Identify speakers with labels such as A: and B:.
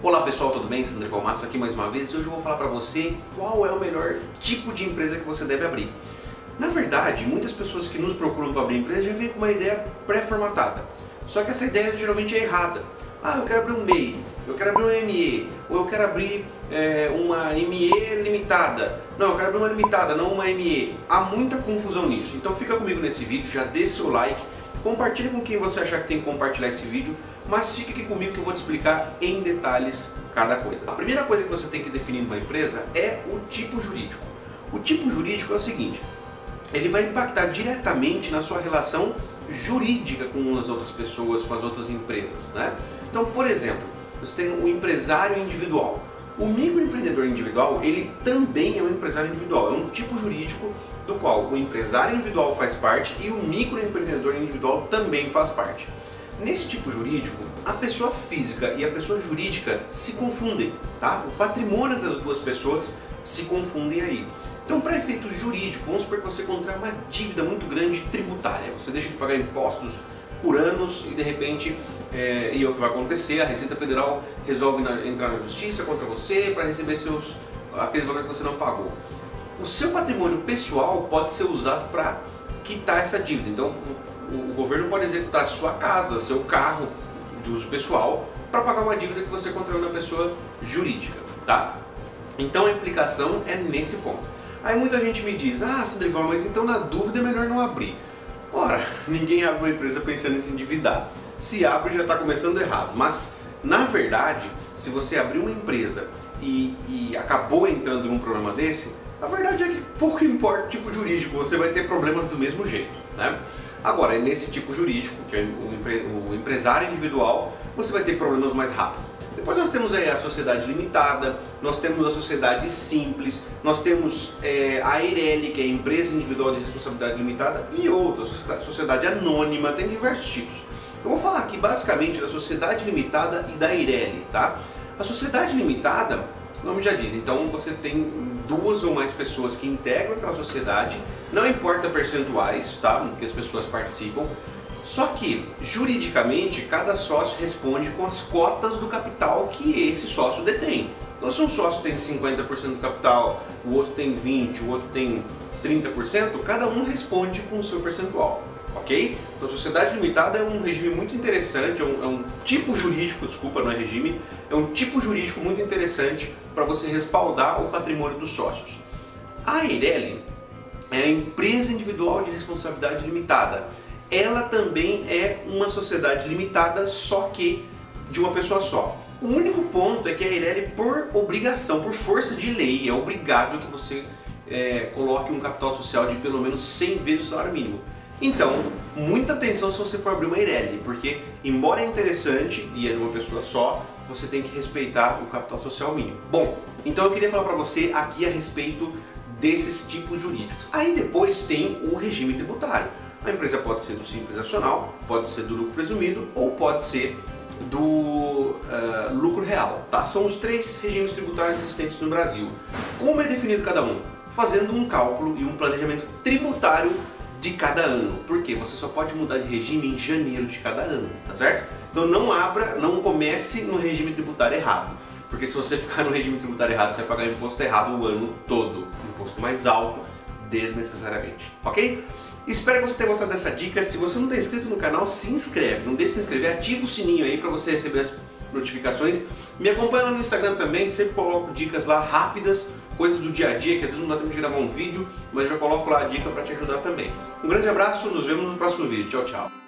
A: Olá pessoal, tudo bem? Sandro Valmatos aqui mais uma vez e hoje eu vou falar para você qual é o melhor tipo de empresa que você deve abrir. Na verdade, muitas pessoas que nos procuram para abrir empresa já vêm com uma ideia pré-formatada. Só que essa ideia geralmente é errada. Ah, eu quero abrir um MEI, eu quero abrir um ME, ou eu quero abrir é, uma ME limitada. Não, eu quero abrir uma limitada, não uma ME. Há muita confusão nisso. Então fica comigo nesse vídeo, já dê seu like, compartilhe com quem você achar que tem que compartilhar esse vídeo mas fique aqui comigo que eu vou te explicar em detalhes cada coisa. A primeira coisa que você tem que definir numa empresa é o tipo jurídico. O tipo jurídico é o seguinte, ele vai impactar diretamente na sua relação jurídica com as outras pessoas, com as outras empresas. Né? Então, por exemplo, você tem o empresário individual. O microempreendedor individual, ele também é um empresário individual, é um tipo jurídico do qual o empresário individual faz parte e o microempreendedor individual também faz parte. Nesse tipo jurídico, a pessoa física e a pessoa jurídica se confundem, tá? O patrimônio das duas pessoas se confundem aí. Então, para efeitos jurídicos, vamos supor que você contrai uma dívida muito grande tributária. Você deixa de pagar impostos por anos e de repente, é, e é o que vai acontecer, a Receita Federal resolve na, entrar na justiça contra você para receber seus aqueles valores que você não pagou. O seu patrimônio pessoal pode ser usado para quitar essa dívida. Então, o governo pode executar sua casa, seu carro de uso pessoal para pagar uma dívida que você contraiu na pessoa jurídica, tá? Então a implicação é nesse ponto. Aí muita gente me diz, ah, Sandrivão, mas então na dúvida é melhor não abrir. Ora, ninguém abre uma empresa pensando em se endividar. Se abre já está começando errado. Mas, na verdade, se você abrir uma empresa e, e acabou entrando num problema desse, a verdade é que pouco importa o tipo jurídico, você vai ter problemas do mesmo jeito. Né? Agora, é nesse tipo jurídico, que é o, empre o empresário individual, você vai ter problemas mais rápido. Depois nós temos aí a sociedade limitada, nós temos a sociedade simples, nós temos é, a EIRELI, que é a empresa individual de responsabilidade limitada, e outras, sociedade, sociedade anônima, tem diversos tipos. Eu vou falar aqui basicamente da sociedade limitada e da EIRELI, tá? A sociedade limitada, o nome já diz, então você tem duas ou mais pessoas que integram aquela sociedade, não importa percentuais, tá? Que as pessoas participam. Só que, juridicamente, cada sócio responde com as cotas do capital que esse sócio detém. Então, se um sócio tem 50% do capital, o outro tem 20%, o outro tem 30%, cada um responde com o seu percentual ok? Então, sociedade limitada é um regime muito interessante, é um, é um, tipo jurídico, desculpa, não é regime, é um tipo jurídico muito interessante para você respaldar o patrimônio dos sócios. A Eireli é a empresa individual de responsabilidade limitada. Ela também é uma sociedade limitada, só que de uma pessoa só. O único ponto é que a Eireli, por obrigação, por força de lei, é obrigado que você é, coloque um capital social de pelo menos 100 vezes o salário mínimo. Então, muita atenção se você for abrir uma Eireli, porque embora é interessante e é de uma pessoa só, você tem que respeitar o capital social mínimo. Bom, então eu queria falar para você aqui a respeito desses tipos jurídicos. Aí depois tem o regime tributário. A empresa pode ser do simples nacional, pode ser do lucro presumido ou pode ser do uh, lucro real. Tá? São os três regimes tributários existentes no Brasil. Como é definido cada um? Fazendo um cálculo e um planejamento tributário de cada ano. Porque você só pode mudar de regime em janeiro de cada ano, tá certo? Então não abra, não comece no regime tributário errado. Porque se você ficar no regime tributário errado, você vai pagar imposto errado o ano todo. Imposto mais alto, desnecessariamente. Ok? Espero que você tenha gostado dessa dica. Se você não está inscrito no canal, se inscreve. Não deixe de se inscrever, ativa o sininho aí para você receber as notificações. Me acompanha lá no Instagram também, sempre coloco dicas lá rápidas coisas do dia a dia, que às vezes não dá tempo de gravar um vídeo, mas já coloco lá a dica para te ajudar também. Um grande abraço, nos vemos no próximo vídeo. Tchau, tchau.